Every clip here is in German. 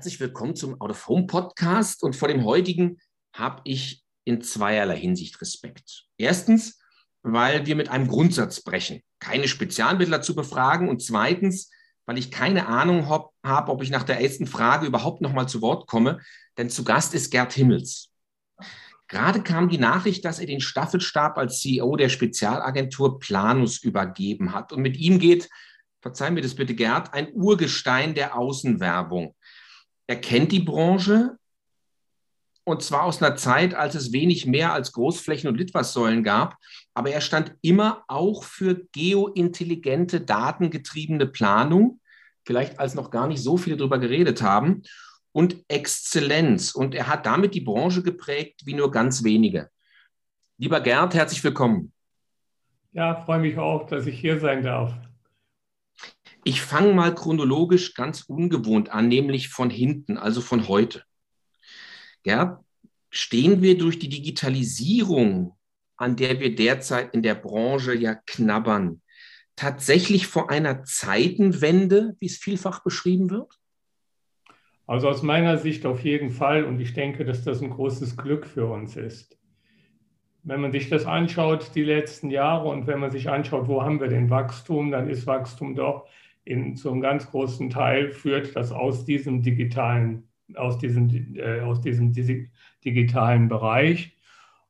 Herzlich willkommen zum Out of Home Podcast und vor dem heutigen habe ich in zweierlei Hinsicht Respekt. Erstens, weil wir mit einem Grundsatz brechen, keine Spezialmittler zu befragen und zweitens, weil ich keine Ahnung habe, hab, ob ich nach der ersten Frage überhaupt noch mal zu Wort komme, denn zu Gast ist Gerd Himmels. Gerade kam die Nachricht, dass er den Staffelstab als CEO der Spezialagentur Planus übergeben hat und mit ihm geht verzeih mir das bitte, Gerd, ein Urgestein der Außenwerbung. Er kennt die Branche und zwar aus einer Zeit, als es wenig mehr als Großflächen und Litfaßsäulen gab, aber er stand immer auch für geointelligente, datengetriebene Planung, vielleicht als noch gar nicht so viele darüber geredet haben, und Exzellenz. Und er hat damit die Branche geprägt wie nur ganz wenige. Lieber Gerd, herzlich willkommen. Ja, freue mich auch, dass ich hier sein darf. Ich fange mal chronologisch ganz ungewohnt an, nämlich von hinten, also von heute. Ja, stehen wir durch die Digitalisierung, an der wir derzeit in der Branche ja knabbern, tatsächlich vor einer Zeitenwende, wie es vielfach beschrieben wird? Also aus meiner Sicht auf jeden Fall und ich denke, dass das ein großes Glück für uns ist. Wenn man sich das anschaut, die letzten Jahre und wenn man sich anschaut, wo haben wir den Wachstum, dann ist Wachstum doch in einem ganz großen Teil führt das aus diesem digitalen, aus diesem, äh, aus diesem digitalen Bereich.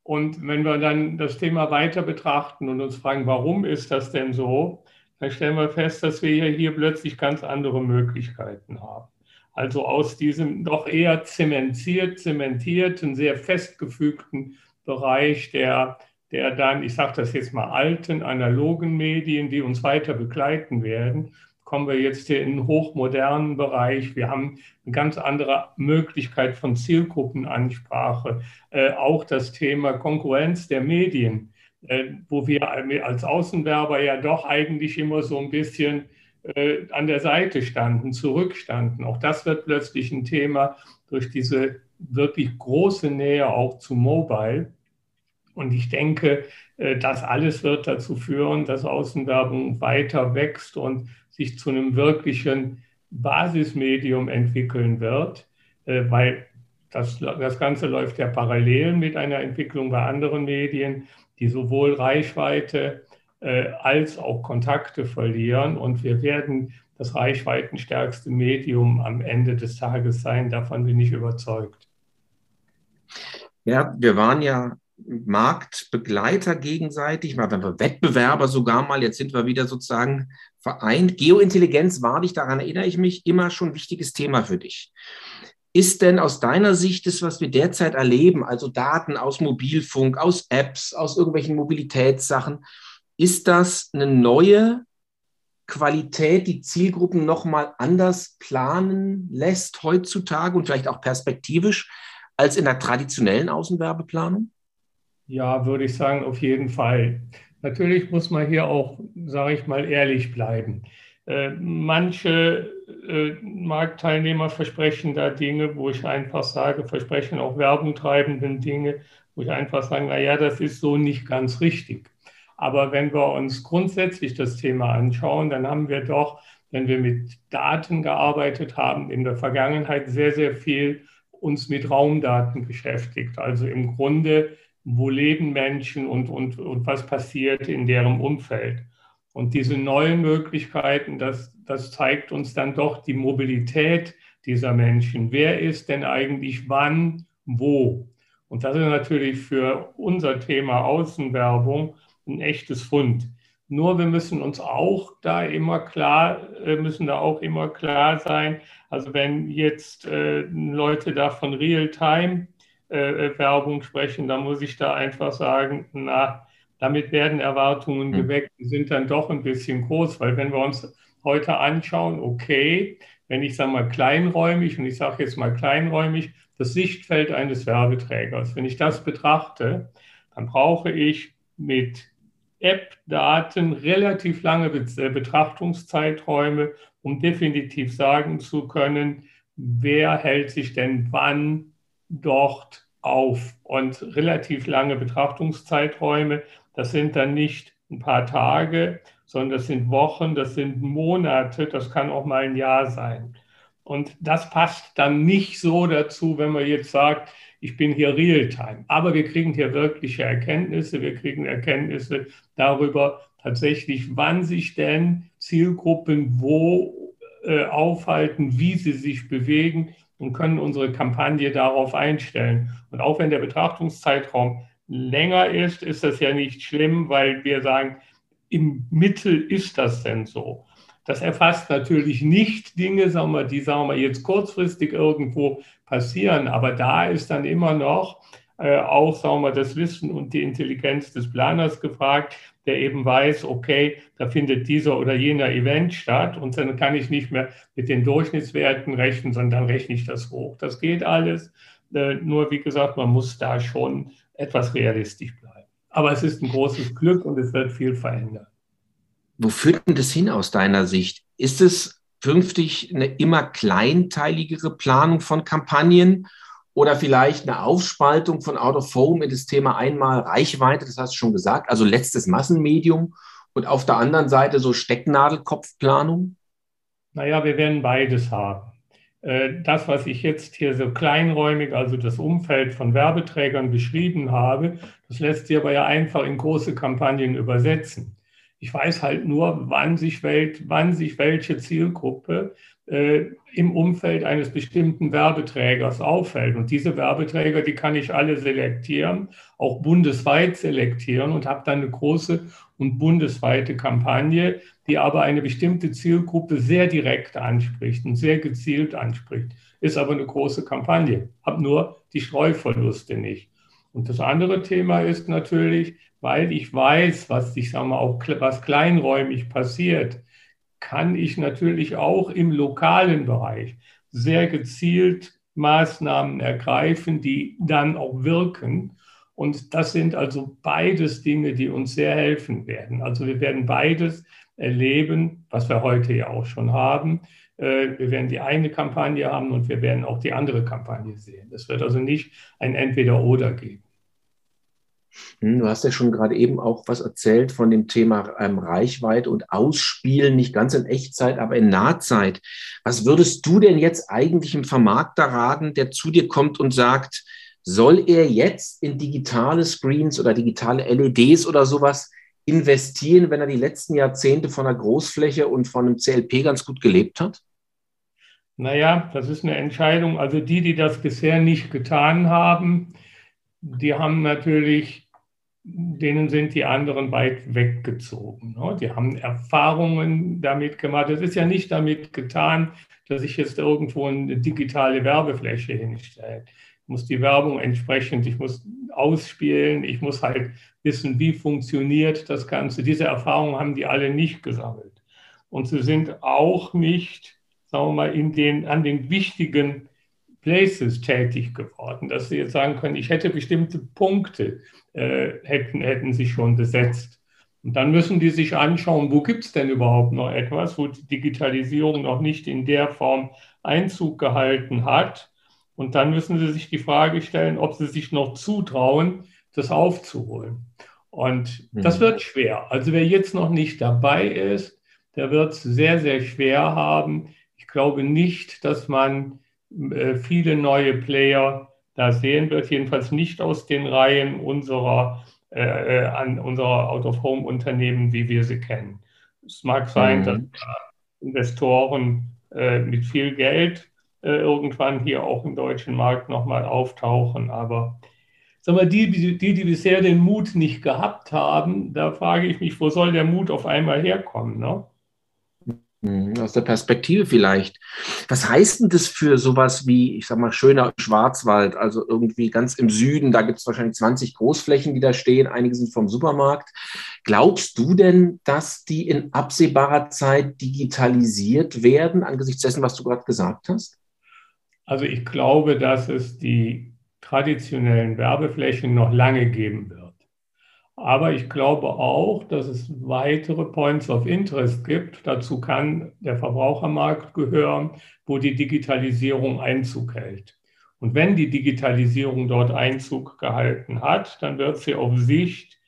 Und wenn wir dann das Thema weiter betrachten und uns fragen, warum ist das denn so, dann stellen wir fest, dass wir hier plötzlich ganz andere Möglichkeiten haben. Also aus diesem doch eher zementiert, zementierten, sehr festgefügten Bereich der, der dann, ich sage das jetzt mal, alten analogen Medien, die uns weiter begleiten werden, kommen wir jetzt hier in einen hochmodernen Bereich. Wir haben eine ganz andere Möglichkeit von Zielgruppenansprache. Äh, auch das Thema Konkurrenz der Medien, äh, wo wir als Außenwerber ja doch eigentlich immer so ein bisschen äh, an der Seite standen, zurückstanden. Auch das wird plötzlich ein Thema durch diese wirklich große Nähe auch zu Mobile. Und ich denke, äh, das alles wird dazu führen, dass Außenwerbung weiter wächst und sich zu einem wirklichen Basismedium entwickeln wird, äh, weil das, das Ganze läuft ja parallel mit einer Entwicklung bei anderen Medien, die sowohl Reichweite äh, als auch Kontakte verlieren. Und wir werden das reichweitenstärkste Medium am Ende des Tages sein. Davon bin ich überzeugt. Ja, wir waren ja Marktbegleiter gegenseitig, mal wenn wir Wettbewerber sogar mal, jetzt sind wir wieder sozusagen vereint. Geointelligenz war dich, daran erinnere ich mich, immer schon ein wichtiges Thema für dich. Ist denn aus deiner Sicht das, was wir derzeit erleben, also Daten aus Mobilfunk, aus Apps, aus irgendwelchen Mobilitätssachen, ist das eine neue Qualität, die Zielgruppen nochmal anders planen lässt heutzutage und vielleicht auch perspektivisch als in der traditionellen Außenwerbeplanung? Ja, würde ich sagen, auf jeden Fall. Natürlich muss man hier auch, sage ich mal, ehrlich bleiben. Äh, manche äh, Marktteilnehmer versprechen da Dinge, wo ich einfach sage, versprechen auch Werbung treibenden Dinge, wo ich einfach sage, naja, das ist so nicht ganz richtig. Aber wenn wir uns grundsätzlich das Thema anschauen, dann haben wir doch, wenn wir mit Daten gearbeitet haben, in der Vergangenheit sehr, sehr viel uns mit Raumdaten beschäftigt. Also im Grunde wo leben Menschen und, und, und was passiert in deren Umfeld. Und diese neuen Möglichkeiten, das, das zeigt uns dann doch die Mobilität dieser Menschen. Wer ist denn eigentlich wann, wo? Und das ist natürlich für unser Thema Außenwerbung ein echtes Fund. Nur wir müssen uns auch da immer klar, äh, müssen da auch immer klar sein. Also wenn jetzt äh, Leute da von Real-Time äh, Werbung sprechen, dann muss ich da einfach sagen, na, damit werden Erwartungen hm. geweckt, die sind dann doch ein bisschen groß, weil wenn wir uns heute anschauen, okay, wenn ich sage mal kleinräumig, und ich sage jetzt mal kleinräumig, das Sichtfeld eines Werbeträgers, wenn ich das betrachte, dann brauche ich mit App-Daten relativ lange äh, Betrachtungszeiträume, um definitiv sagen zu können, wer hält sich denn wann dort auf und relativ lange Betrachtungszeiträume. Das sind dann nicht ein paar Tage, sondern das sind Wochen, das sind Monate, das kann auch mal ein Jahr sein. Und das passt dann nicht so dazu, wenn man jetzt sagt, ich bin hier Realtime. Aber wir kriegen hier wirkliche Erkenntnisse. Wir kriegen Erkenntnisse darüber tatsächlich, wann sich denn Zielgruppen wo äh, aufhalten, wie sie sich bewegen und können unsere Kampagne darauf einstellen. Und auch wenn der Betrachtungszeitraum länger ist, ist das ja nicht schlimm, weil wir sagen, im Mittel ist das denn so. Das erfasst natürlich nicht Dinge, sagen wir, die sagen wir jetzt kurzfristig irgendwo passieren, aber da ist dann immer noch äh, auch sagen wir, das Wissen und die Intelligenz des Planers gefragt, der eben weiß, okay, da findet dieser oder jener Event statt und dann kann ich nicht mehr mit den Durchschnittswerten rechnen, sondern dann rechne ich das hoch. Das geht alles. Äh, nur wie gesagt, man muss da schon etwas realistisch bleiben. Aber es ist ein großes Glück und es wird viel verändern. Wo führt denn das hin aus deiner Sicht? Ist es künftig eine immer kleinteiligere Planung von Kampagnen oder vielleicht eine Aufspaltung von Out of Home in das Thema einmal Reichweite, das hast du schon gesagt, also letztes Massenmedium und auf der anderen Seite so Stecknadelkopfplanung? Naja, wir werden beides haben. Äh, das, was ich jetzt hier so kleinräumig, also das Umfeld von Werbeträgern beschrieben habe, das lässt sich aber ja einfach in große Kampagnen übersetzen. Ich weiß halt nur, wann sich, Welt, wann sich welche Zielgruppe äh, im Umfeld eines bestimmten Werbeträgers auffällt. Und diese Werbeträger, die kann ich alle selektieren, auch bundesweit selektieren und habe dann eine große und bundesweite Kampagne, die aber eine bestimmte Zielgruppe sehr direkt anspricht und sehr gezielt anspricht. Ist aber eine große Kampagne, habe nur die Streuverluste nicht. Und das andere Thema ist natürlich, weil ich weiß, was ich sage mal auch was kleinräumig passiert, kann ich natürlich auch im lokalen Bereich sehr gezielt Maßnahmen ergreifen, die dann auch wirken. Und das sind also beides Dinge, die uns sehr helfen werden. Also wir werden beides erleben, was wir heute ja auch schon haben. Äh, wir werden die eine Kampagne haben und wir werden auch die andere Kampagne sehen. Es wird also nicht ein Entweder-Oder geben. Du hast ja schon gerade eben auch was erzählt von dem Thema ähm, Reichweite und Ausspielen, nicht ganz in Echtzeit, aber in Nahzeit. Was würdest du denn jetzt eigentlich im Vermarkter raten, der zu dir kommt und sagt, soll er jetzt in digitale Screens oder digitale LEDs oder sowas investieren, wenn er die letzten Jahrzehnte von einer Großfläche und von einem CLP ganz gut gelebt hat? Naja, das ist eine Entscheidung. Also die, die das bisher nicht getan haben, die haben natürlich, denen sind die anderen weit weggezogen. Ne? Die haben Erfahrungen damit gemacht. Es ist ja nicht damit getan, dass ich jetzt irgendwo eine digitale Werbefläche hinstelle. Ich muss die Werbung entsprechend, ich muss ausspielen, ich muss halt wissen, wie funktioniert das Ganze. Diese Erfahrungen haben die alle nicht gesammelt. Und sie sind auch nicht, sagen wir mal, in den, an den wichtigen Places tätig geworden, dass sie jetzt sagen können, ich hätte bestimmte Punkte, äh, hätten, hätten sich schon besetzt. Und dann müssen die sich anschauen, wo gibt es denn überhaupt noch etwas, wo die Digitalisierung noch nicht in der Form Einzug gehalten hat. Und dann müssen sie sich die Frage stellen, ob sie sich noch zutrauen, das aufzuholen. Und mhm. das wird schwer. Also wer jetzt noch nicht dabei ist, der wird es sehr, sehr schwer haben. Ich glaube nicht, dass man viele neue Player da sehen wird, jedenfalls nicht aus den Reihen unserer, äh, äh an unserer Out-of-Home-Unternehmen, wie wir sie kennen. Es mag sein, mhm. dass Investoren äh, mit viel Geld äh, irgendwann hier auch im deutschen Markt nochmal auftauchen, aber Sag mal, die, die, die bisher den Mut nicht gehabt haben, da frage ich mich, wo soll der Mut auf einmal herkommen? Ne? Hm, aus der Perspektive vielleicht. Was heißt denn das für sowas wie, ich sag mal, schöner Schwarzwald, also irgendwie ganz im Süden, da gibt es wahrscheinlich 20 Großflächen, die da stehen, einige sind vom Supermarkt. Glaubst du denn, dass die in absehbarer Zeit digitalisiert werden, angesichts dessen, was du gerade gesagt hast? Also ich glaube, dass es die traditionellen Werbeflächen noch lange geben wird. Aber ich glaube auch, dass es weitere Points of Interest gibt. Dazu kann der Verbrauchermarkt gehören, wo die Digitalisierung Einzug hält. Und wenn die Digitalisierung dort Einzug gehalten hat, dann wird sie auf Sicht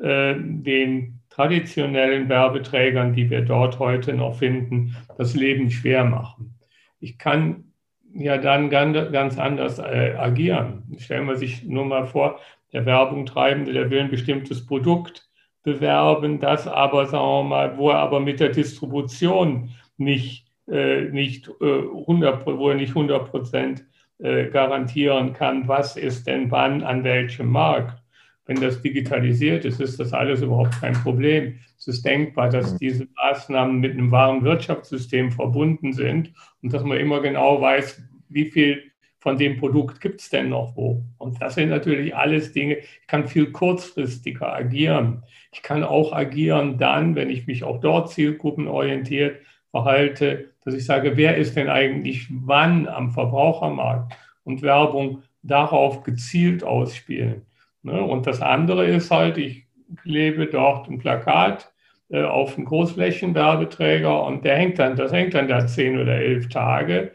äh, den traditionellen Werbeträgern, die wir dort heute noch finden, das Leben schwer machen. ich kann ja dann ganz anders äh, agieren. Stellen wir sich nur mal vor, der Werbung treibende, der will ein bestimmtes Produkt bewerben, das aber, sagen wir mal, wo er aber mit der Distribution nicht, äh, nicht äh, 100, wo er nicht 100 Prozent äh, garantieren kann, was ist denn wann an welchem Markt. Wenn das digitalisiert ist, ist das alles überhaupt kein Problem. Es ist denkbar, dass mhm. diese Maßnahmen mit einem wahren Wirtschaftssystem verbunden sind und dass man immer genau weiß, wie viel von dem Produkt gibt es denn noch wo. Und das sind natürlich alles Dinge, ich kann viel kurzfristiger agieren. Ich kann auch agieren dann, wenn ich mich auch dort zielgruppenorientiert verhalte, dass ich sage, wer ist denn eigentlich wann am Verbrauchermarkt und Werbung darauf gezielt ausspielen. Ne? Und das andere ist halt, ich klebe dort ein Plakat äh, auf einen Großflächenwerbeträger und der hängt dann, das hängt dann da zehn oder elf Tage.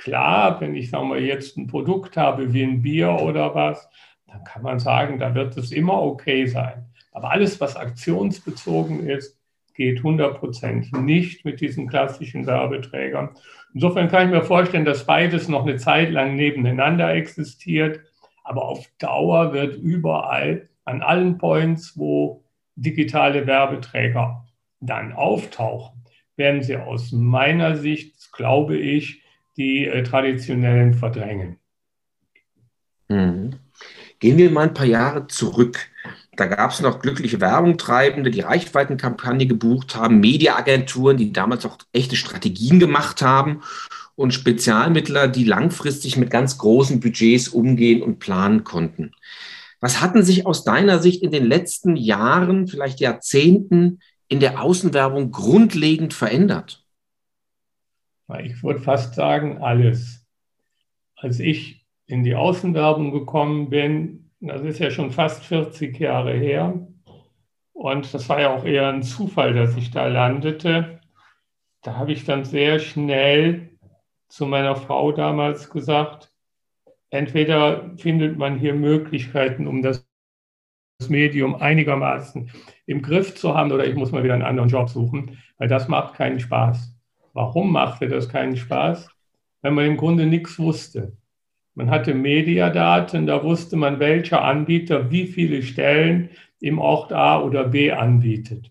Klar, wenn ich sagen wir, jetzt ein Produkt habe wie ein Bier oder was, dann kann man sagen, da wird es immer okay sein. Aber alles, was aktionsbezogen ist, geht 100% nicht mit diesen klassischen Werbeträgern. Insofern kann ich mir vorstellen, dass beides noch eine Zeit lang nebeneinander existiert, aber auf Dauer wird überall an allen Points, wo digitale Werbeträger dann auftauchen, werden sie aus meiner Sicht, glaube ich, die äh, traditionellen verdrängen. Mhm. Gehen wir mal ein paar Jahre zurück. Da gab es noch glückliche Werbungtreibende, die Reichweitenkampagne gebucht haben, Mediaagenturen, die damals auch echte Strategien gemacht haben und Spezialmittler, die langfristig mit ganz großen Budgets umgehen und planen konnten. Was hatten sich aus deiner Sicht in den letzten Jahren, vielleicht Jahrzehnten in der Außenwerbung grundlegend verändert? Ich würde fast sagen, alles. Als ich in die Außenwerbung gekommen bin, das ist ja schon fast 40 Jahre her. Und das war ja auch eher ein Zufall, dass ich da landete. Da habe ich dann sehr schnell zu meiner Frau damals gesagt, entweder findet man hier Möglichkeiten, um das Medium einigermaßen im Griff zu haben, oder ich muss mal wieder einen anderen Job suchen, weil das macht keinen Spaß. Warum machte das keinen Spaß? Weil man im Grunde nichts wusste. Man hatte Mediadaten, da wusste man, welcher Anbieter wie viele Stellen im Ort A oder B anbietet.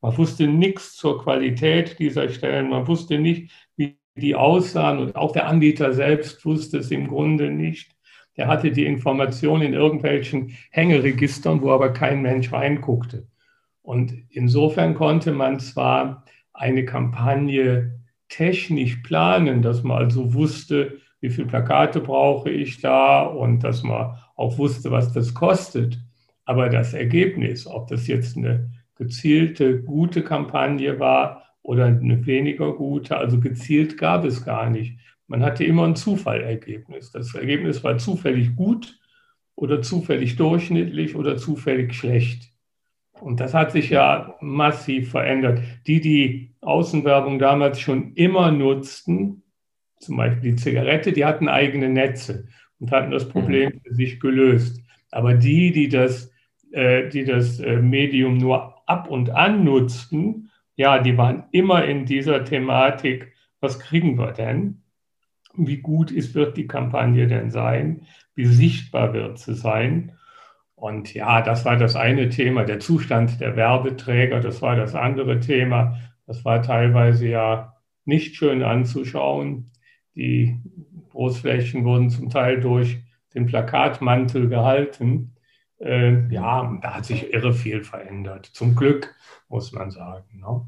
Man wusste nichts zur Qualität dieser Stellen, man wusste nicht, wie die aussahen und auch der Anbieter selbst wusste es im Grunde nicht. Der hatte die Information in irgendwelchen Hängeregistern, wo aber kein Mensch reinguckte. Und insofern konnte man zwar eine Kampagne technisch planen, dass man also wusste, wie viele Plakate brauche ich da und dass man auch wusste, was das kostet. Aber das Ergebnis, ob das jetzt eine gezielte, gute Kampagne war oder eine weniger gute, also gezielt gab es gar nicht. Man hatte immer ein Zufallergebnis. Das Ergebnis war zufällig gut oder zufällig durchschnittlich oder zufällig schlecht. Und das hat sich ja massiv verändert. Die, die Außenwerbung damals schon immer nutzten, zum Beispiel die Zigarette, die hatten eigene Netze und hatten das Problem mhm. für sich gelöst. Aber die, die das, äh, die das äh, Medium nur ab und an nutzten, ja, die waren immer in dieser Thematik, was kriegen wir denn? Wie gut ist, wird die Kampagne denn sein? Wie sichtbar wird sie sein? Und ja, das war das eine Thema, der Zustand der Werbeträger, das war das andere Thema. Das war teilweise ja nicht schön anzuschauen. Die Großflächen wurden zum Teil durch den Plakatmantel gehalten. Äh, ja, da hat sich irre viel verändert. Zum Glück, muss man sagen. Ne?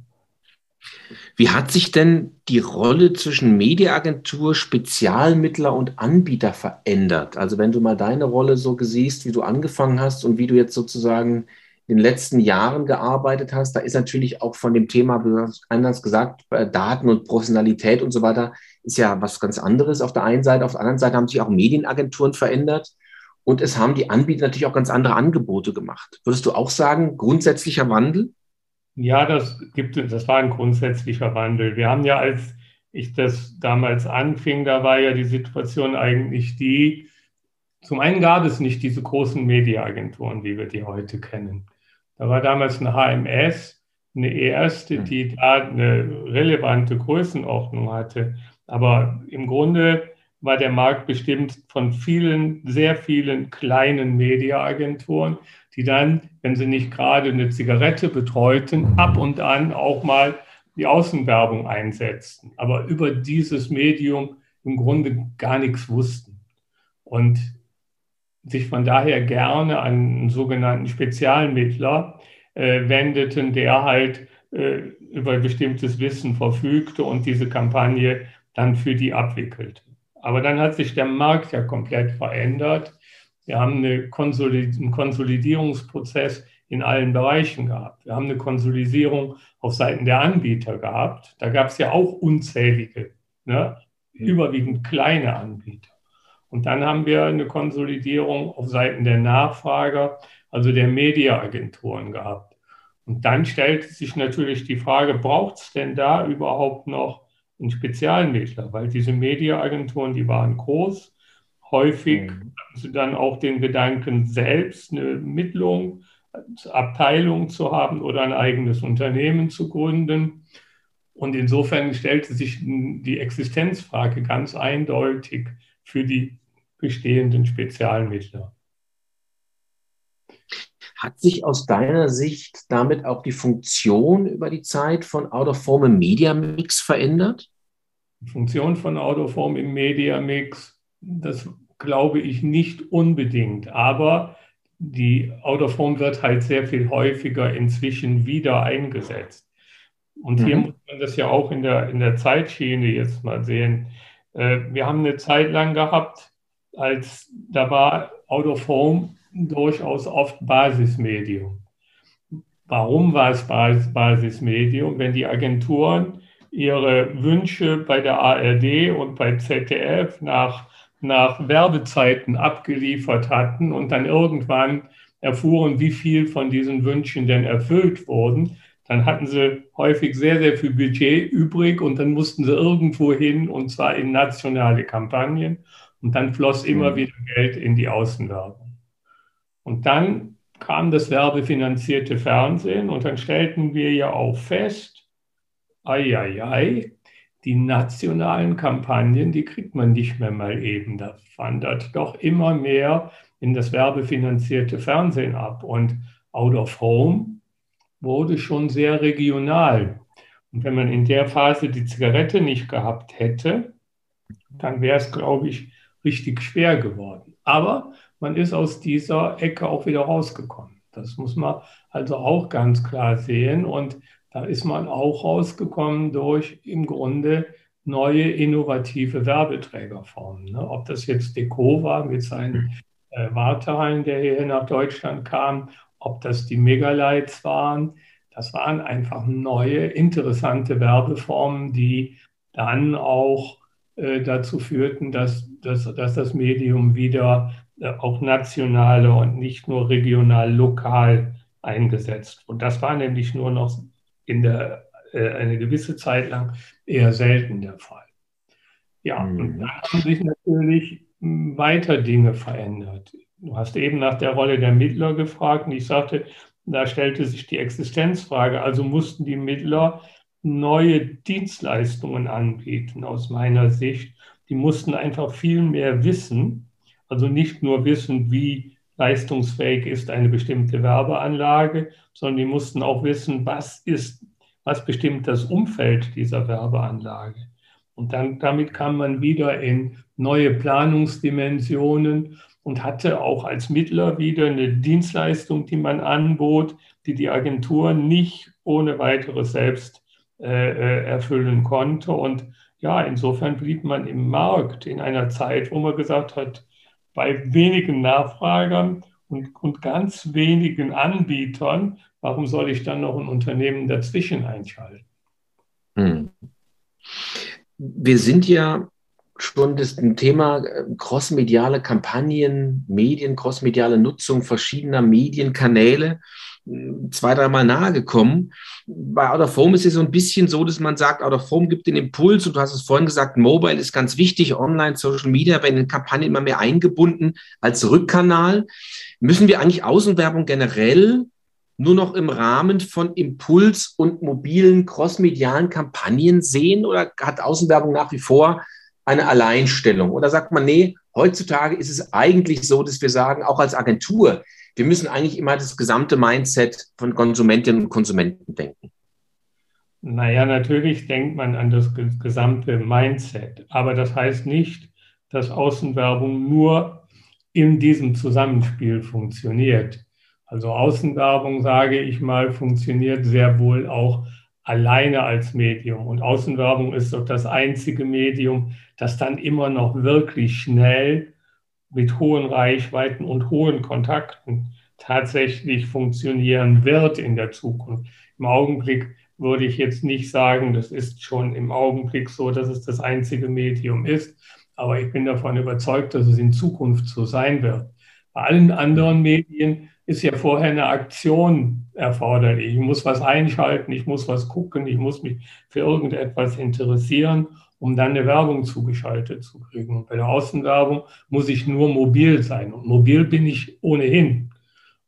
Wie hat sich denn die Rolle zwischen Mediaagentur, Spezialmittler und Anbieter verändert? Also wenn du mal deine Rolle so siehst, wie du angefangen hast und wie du jetzt sozusagen in den letzten Jahren gearbeitet hast, da ist natürlich auch von dem Thema, anders gesagt, Daten und Professionalität und so weiter, ist ja was ganz anderes auf der einen Seite. Auf der anderen Seite haben sich auch Medienagenturen verändert und es haben die Anbieter natürlich auch ganz andere Angebote gemacht. Würdest du auch sagen, grundsätzlicher Wandel? Ja, das gibt das war ein grundsätzlicher Wandel. Wir haben ja, als ich das damals anfing, da war ja die Situation eigentlich die, zum einen gab es nicht diese großen Mediaagenturen, wie wir die heute kennen. Da war damals eine HMS, eine erste, hm. die da eine relevante Größenordnung hatte. Aber im Grunde war der Markt bestimmt von vielen, sehr vielen kleinen Mediaagenturen, die dann, wenn sie nicht gerade eine Zigarette betreuten, ab und an auch mal die Außenwerbung einsetzten, aber über dieses Medium im Grunde gar nichts wussten und sich von daher gerne an einen sogenannten Spezialmittler äh, wendeten, der halt äh, über bestimmtes Wissen verfügte und diese Kampagne dann für die abwickelte. Aber dann hat sich der Markt ja komplett verändert. Wir haben eine Konsolid einen Konsolidierungsprozess in allen Bereichen gehabt. Wir haben eine Konsolidierung auf Seiten der Anbieter gehabt. Da gab es ja auch unzählige, ne, überwiegend kleine Anbieter. Und dann haben wir eine Konsolidierung auf Seiten der Nachfrager, also der Mediaagenturen gehabt. Und dann stellte sich natürlich die Frage, braucht es denn da überhaupt noch einen Spezialmittler? Weil diese Mediaagenturen, die waren groß. Häufig mhm. hatten sie dann auch den Gedanken, selbst eine Mittlung, Abteilung zu haben oder ein eigenes Unternehmen zu gründen. Und insofern stellte sich die Existenzfrage ganz eindeutig für die bestehenden Spezialmittler. Hat sich aus deiner Sicht damit auch die Funktion über die Zeit von Out-of-Form im Media Mix verändert? Die Funktion von Out-of-Form im Media Mix, das glaube ich nicht unbedingt, aber die Out-of-Form wird halt sehr viel häufiger inzwischen wieder eingesetzt. Und hier mhm. muss man das ja auch in der, in der Zeitschiene jetzt mal sehen. Äh, wir haben eine Zeit lang gehabt, als da war Out of Home durchaus oft Basismedium. Warum war es Basismedium? Wenn die Agenturen ihre Wünsche bei der ARD und bei ZDF nach, nach Werbezeiten abgeliefert hatten und dann irgendwann erfuhren, wie viel von diesen Wünschen denn erfüllt wurden, dann hatten sie häufig sehr, sehr viel Budget übrig und dann mussten sie irgendwo hin und zwar in nationale Kampagnen und dann floss immer mhm. wieder Geld in die Außenwerbung. Und dann kam das werbefinanzierte Fernsehen und dann stellten wir ja auch fest, ei, ei, ei, die nationalen Kampagnen, die kriegt man nicht mehr mal eben. Da wandert doch immer mehr in das werbefinanzierte Fernsehen ab. Und Out of Home wurde schon sehr regional. Und wenn man in der Phase die Zigarette nicht gehabt hätte, dann wäre es, glaube ich, richtig schwer geworden. Aber man ist aus dieser Ecke auch wieder rausgekommen. Das muss man also auch ganz klar sehen. Und da ist man auch rausgekommen durch im Grunde neue innovative Werbeträgerformen. Ne? Ob das jetzt Deco war mit seinen äh, Wartehallen, der hier nach Deutschland kam, ob das die Megalights waren. Das waren einfach neue, interessante Werbeformen, die dann auch äh, dazu führten, dass, dass, dass das Medium wieder äh, auch nationale und nicht nur regional, lokal eingesetzt. Und das war nämlich nur noch in der, äh, eine gewisse Zeit lang eher selten der Fall. Ja, mhm. und dann haben sich natürlich hm, weiter Dinge verändert. Du hast eben nach der Rolle der Mittler gefragt und ich sagte, da stellte sich die Existenzfrage. Also mussten die Mittler neue Dienstleistungen anbieten, aus meiner Sicht. Die mussten einfach viel mehr wissen, also nicht nur wissen, wie leistungsfähig ist eine bestimmte Werbeanlage, sondern die mussten auch wissen, was ist, was bestimmt das Umfeld dieser Werbeanlage. Und dann, damit kam man wieder in neue Planungsdimensionen und hatte auch als Mittler wieder eine Dienstleistung, die man anbot, die die Agentur nicht ohne weiteres selbst äh, äh, erfüllen konnte. Und ja, insofern blieb man im Markt in einer Zeit, wo man gesagt hat, bei wenigen Nachfragern und, und ganz wenigen Anbietern, warum soll ich dann noch ein Unternehmen dazwischen einschalten? Hm. Wir sind ja schon das Thema äh, crossmediale Kampagnen, Medien, crossmediale Nutzung verschiedener Medienkanäle hm, zwei, dreimal nahe gekommen. Bei Out of Home ist es so ein bisschen so, dass man sagt, Out of Home gibt den Impuls und du hast es vorhin gesagt, Mobile ist ganz wichtig, Online, Social Media werden in Kampagnen immer mehr eingebunden als Rückkanal. Müssen wir eigentlich Außenwerbung generell nur noch im Rahmen von Impuls- und mobilen crossmedialen Kampagnen sehen oder hat Außenwerbung nach wie vor eine Alleinstellung? Oder sagt man, nee, heutzutage ist es eigentlich so, dass wir sagen, auch als Agentur, wir müssen eigentlich immer das gesamte Mindset von Konsumentinnen und Konsumenten denken. Naja, natürlich denkt man an das gesamte Mindset, aber das heißt nicht, dass Außenwerbung nur in diesem Zusammenspiel funktioniert. Also Außenwerbung, sage ich mal, funktioniert sehr wohl auch alleine als Medium. Und Außenwerbung ist doch das einzige Medium, das dann immer noch wirklich schnell mit hohen Reichweiten und hohen Kontakten tatsächlich funktionieren wird in der Zukunft. Im Augenblick würde ich jetzt nicht sagen, das ist schon im Augenblick so, dass es das einzige Medium ist, aber ich bin davon überzeugt, dass es in Zukunft so sein wird. Bei allen anderen Medien ist ja vorher eine Aktion erforderlich. Ich muss was einschalten, ich muss was gucken, ich muss mich für irgendetwas interessieren, um dann eine Werbung zugeschaltet zu kriegen. Und bei der Außenwerbung muss ich nur mobil sein. Und mobil bin ich ohnehin.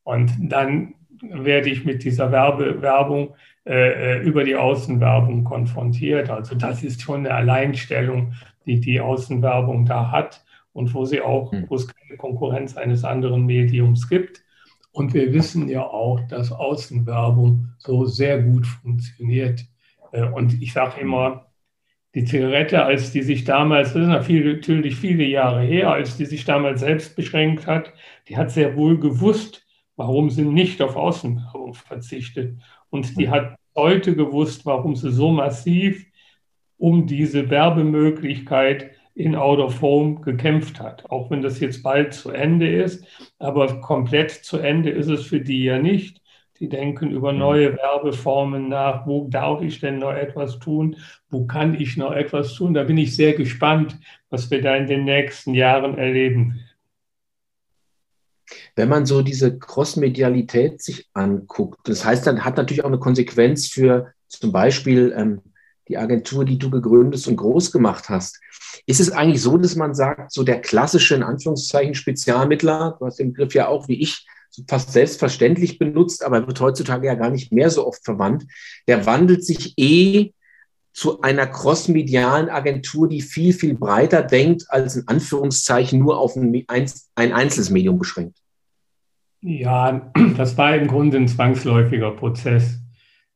Und dann werde ich mit dieser Werbe Werbung äh, äh, über die Außenwerbung konfrontiert. Also das ist schon eine Alleinstellung, die die Außenwerbung da hat und wo sie auch, hm. wo es keine Konkurrenz eines anderen Mediums gibt. Und wir wissen ja auch, dass Außenwerbung so sehr gut funktioniert. Äh, und ich sage immer, die Zigarette, als die sich damals, das ist natürlich viele Jahre her, als die sich damals selbst beschränkt hat, die hat sehr wohl gewusst, warum sie nicht auf Außenwerbung verzichtet. Und die hat heute gewusst, warum sie so massiv um diese Werbemöglichkeit in Out of Home gekämpft hat. Auch wenn das jetzt bald zu Ende ist, aber komplett zu Ende ist es für die ja nicht. Die denken über mhm. neue Werbeformen nach. Wo darf ich denn noch etwas tun? Wo kann ich noch etwas tun? Da bin ich sehr gespannt, was wir da in den nächsten Jahren erleben werden wenn man so diese Crossmedialität sich anguckt, das heißt, dann hat natürlich auch eine Konsequenz für zum Beispiel ähm, die Agentur, die du gegründet und groß gemacht hast. Ist es eigentlich so, dass man sagt, so der klassische, in Anführungszeichen, Spezialmittler, du hast den Begriff ja auch wie ich so fast selbstverständlich benutzt, aber wird heutzutage ja gar nicht mehr so oft verwandt, der wandelt sich eh zu einer crossmedialen Agentur, die viel, viel breiter denkt, als in Anführungszeichen nur auf ein, ein einzelnes Medium beschränkt? Ja, das war im Grunde ein zwangsläufiger Prozess.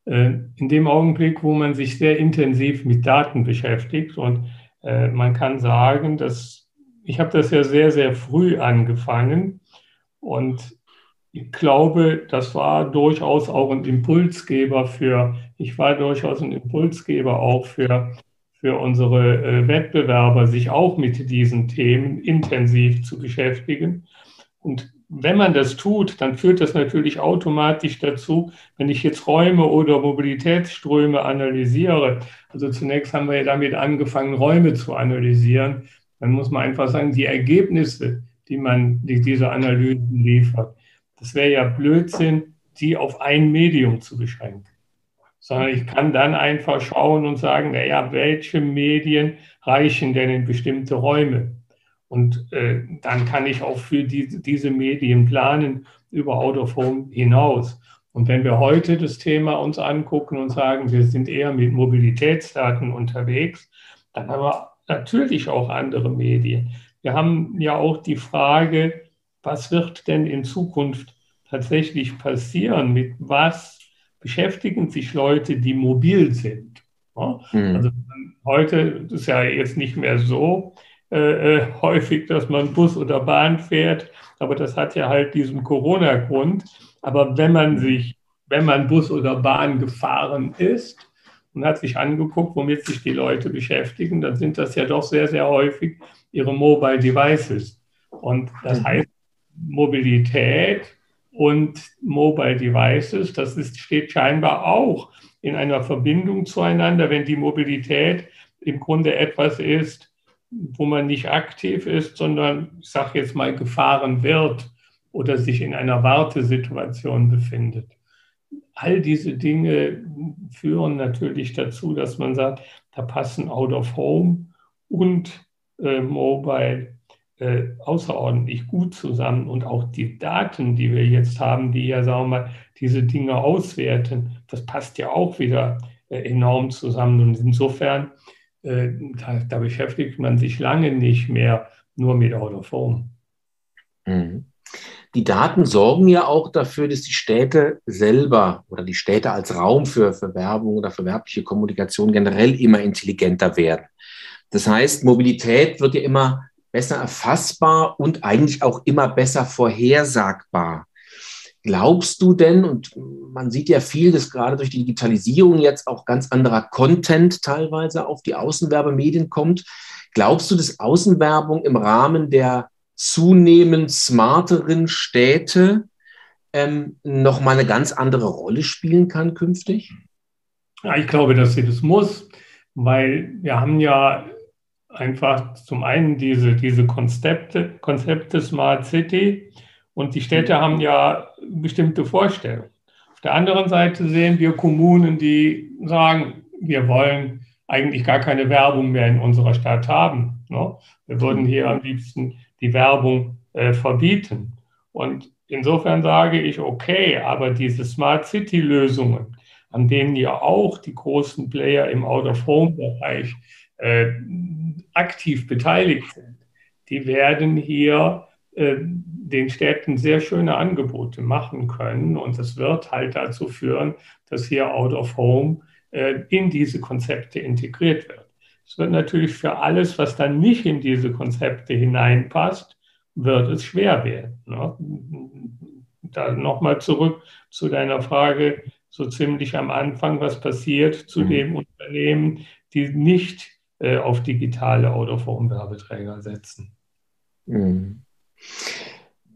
Äh, in dem Augenblick, wo man sich sehr intensiv mit Daten beschäftigt und äh, man kann sagen, dass ich habe das ja sehr, sehr früh angefangen und ich glaube, das war durchaus auch ein Impulsgeber für, ich war durchaus ein Impulsgeber auch für, für unsere äh, Wettbewerber, sich auch mit diesen Themen intensiv zu beschäftigen. Und wenn man das tut, dann führt das natürlich automatisch dazu, wenn ich jetzt Räume oder Mobilitätsströme analysiere, also zunächst haben wir ja damit angefangen, Räume zu analysieren, dann muss man einfach sagen, die Ergebnisse, die man, die diese Analysen liefert, das wäre ja Blödsinn, die auf ein Medium zu beschränken. Sondern ich kann dann einfach schauen und sagen, naja, welche Medien reichen denn in bestimmte Räume? Und äh, dann kann ich auch für die, diese Medien planen über Out of Home hinaus. Und wenn wir heute das Thema uns angucken und sagen, wir sind eher mit Mobilitätsdaten unterwegs, dann haben wir natürlich auch andere Medien. Wir haben ja auch die Frage, was wird denn in Zukunft tatsächlich passieren? Mit was beschäftigen sich Leute, die mobil sind? Mhm. Also heute ist ja jetzt nicht mehr so äh, äh, häufig, dass man Bus oder Bahn fährt, aber das hat ja halt diesen Corona-Grund. Aber wenn man sich, wenn man Bus oder Bahn gefahren ist und hat sich angeguckt, womit sich die Leute beschäftigen, dann sind das ja doch sehr, sehr häufig ihre Mobile Devices. Und das mhm. heißt, Mobilität und Mobile Devices, das ist, steht scheinbar auch in einer Verbindung zueinander, wenn die Mobilität im Grunde etwas ist, wo man nicht aktiv ist, sondern, ich sage jetzt mal, gefahren wird oder sich in einer Wartesituation befindet. All diese Dinge führen natürlich dazu, dass man sagt, da passen Out of Home und äh, Mobile äh, außerordentlich gut zusammen und auch die Daten, die wir jetzt haben, die ja, sagen wir mal, diese Dinge auswerten, das passt ja auch wieder äh, enorm zusammen. Und insofern, äh, da, da, beschäftigt man sich lange nicht mehr nur mit Out of Home. Mhm. Die Daten sorgen ja auch dafür, dass die Städte selber oder die Städte als Raum für, für Werbung oder für werbliche Kommunikation generell immer intelligenter werden. Das heißt, Mobilität wird ja immer besser erfassbar und eigentlich auch immer besser vorhersagbar. Glaubst du denn, und man sieht ja viel, dass gerade durch die Digitalisierung jetzt auch ganz anderer Content teilweise auf die Außenwerbemedien kommt, glaubst du, dass Außenwerbung im Rahmen der zunehmend smarteren Städte ähm, nochmal eine ganz andere Rolle spielen kann künftig? Ja, ich glaube, dass sie das muss, weil wir haben ja einfach zum einen diese, diese Konzepte, Konzepte Smart City und die Städte mhm. haben ja bestimmte Vorstellungen. Auf der anderen Seite sehen wir Kommunen, die sagen, wir wollen eigentlich gar keine Werbung mehr in unserer Stadt haben. Ne? Wir würden hier am liebsten die Werbung äh, verbieten. Und insofern sage ich, okay, aber diese Smart City-Lösungen, an denen ja auch die großen Player im Out-of-Home-Bereich äh, aktiv beteiligt sind, die werden hier den Städten sehr schöne Angebote machen können. Und das wird halt dazu führen, dass hier Out of Home äh, in diese Konzepte integriert wird. Es wird natürlich für alles, was dann nicht in diese Konzepte hineinpasst, wird es schwer werden. Ne? Da nochmal zurück zu deiner Frage, so ziemlich am Anfang, was passiert zu mhm. den Unternehmen, die nicht äh, auf digitale Out-of-Home-Werbeträger setzen. Mhm.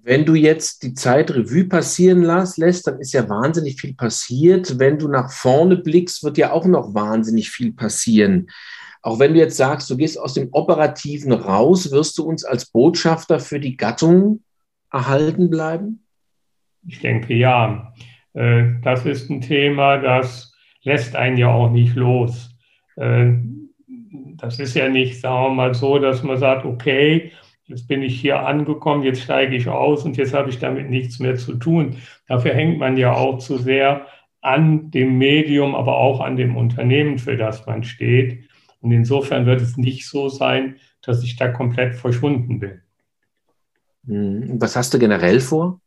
Wenn du jetzt die Zeit Revue passieren lässt, dann ist ja wahnsinnig viel passiert. Wenn du nach vorne blickst, wird ja auch noch wahnsinnig viel passieren. Auch wenn du jetzt sagst, du gehst aus dem Operativen raus, wirst du uns als Botschafter für die Gattung erhalten bleiben? Ich denke ja. Äh, das ist ein Thema, das lässt einen ja auch nicht los. Äh, das ist ja nicht, sagen wir mal so, dass man sagt, okay, jetzt bin ich hier angekommen, jetzt steige ich aus und jetzt habe ich damit nichts mehr zu tun. Dafür hängt man ja auch zu sehr an dem Medium, aber auch an dem Unternehmen, für das man steht. Und insofern wird es nicht so sein, dass ich da komplett verschwunden bin. Hm, was hast du generell vor?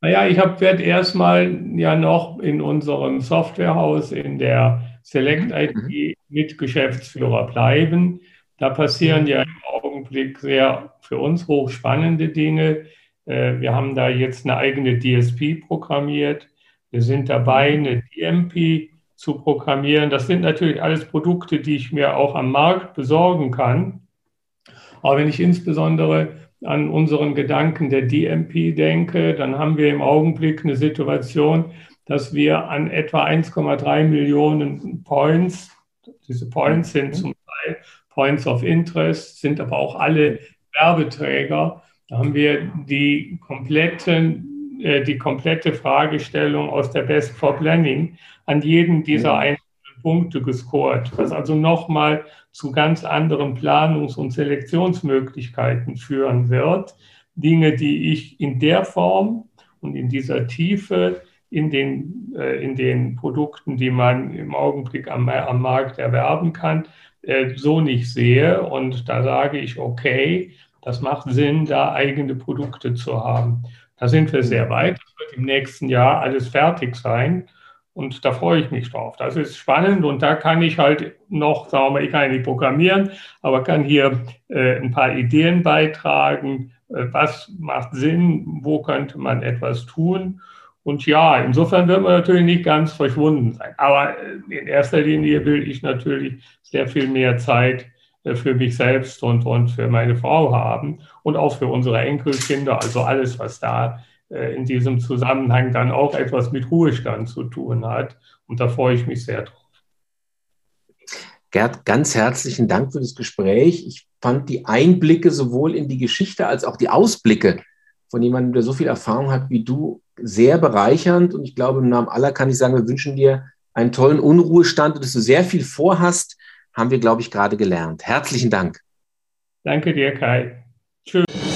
Naja, ich werde erstmal ja noch in unserem Softwarehaus in der Select IT mhm. mit Geschäftsführer bleiben. Da passieren ja im Augenblick sehr für uns hochspannende Dinge. Äh, wir haben da jetzt eine eigene DSP programmiert. Wir sind dabei, mhm. eine DMP zu programmieren. Das sind natürlich alles Produkte, die ich mir auch am Markt besorgen kann. Aber wenn ich insbesondere an unseren Gedanken der DMP denke, dann haben wir im Augenblick eine Situation, dass wir an etwa 1,3 Millionen Points, diese Points sind zum Teil Points of Interest, sind aber auch alle Werbeträger. Da haben wir die, kompletten, äh, die komplette Fragestellung aus der Best for Planning an jeden dieser einzelnen Punkte gescored, was also nochmal zu ganz anderen Planungs- und Selektionsmöglichkeiten führen wird. Dinge, die ich in der Form und in dieser Tiefe in den, äh, in den Produkten, die man im Augenblick am, am Markt erwerben kann, äh, so nicht sehe. Und da sage ich, okay, das macht Sinn, da eigene Produkte zu haben. Da sind wir sehr weit. Das wird im nächsten Jahr alles fertig sein. Und da freue ich mich drauf. Das ist spannend und da kann ich halt noch, sagen wir mal, ich kann nicht programmieren, aber kann hier äh, ein paar Ideen beitragen. Äh, was macht Sinn? Wo könnte man etwas tun? Und ja, insofern wird man natürlich nicht ganz verschwunden sein. Aber äh, in erster Linie will ich natürlich sehr viel mehr Zeit äh, für mich selbst und, und für meine Frau haben und auch für unsere Enkelkinder. Also alles, was da äh, in diesem Zusammenhang dann auch etwas mit Ruhestand zu tun hat. Und da freue ich mich sehr drauf. Gerd, ganz herzlichen Dank für das Gespräch. Ich fand die Einblicke sowohl in die Geschichte als auch die Ausblicke von jemandem, der so viel Erfahrung hat wie du, sehr bereichernd. Und ich glaube, im Namen aller kann ich sagen, wir wünschen dir einen tollen Unruhestand und dass du sehr viel vorhast, haben wir, glaube ich, gerade gelernt. Herzlichen Dank. Danke dir, Kai. Tschüss.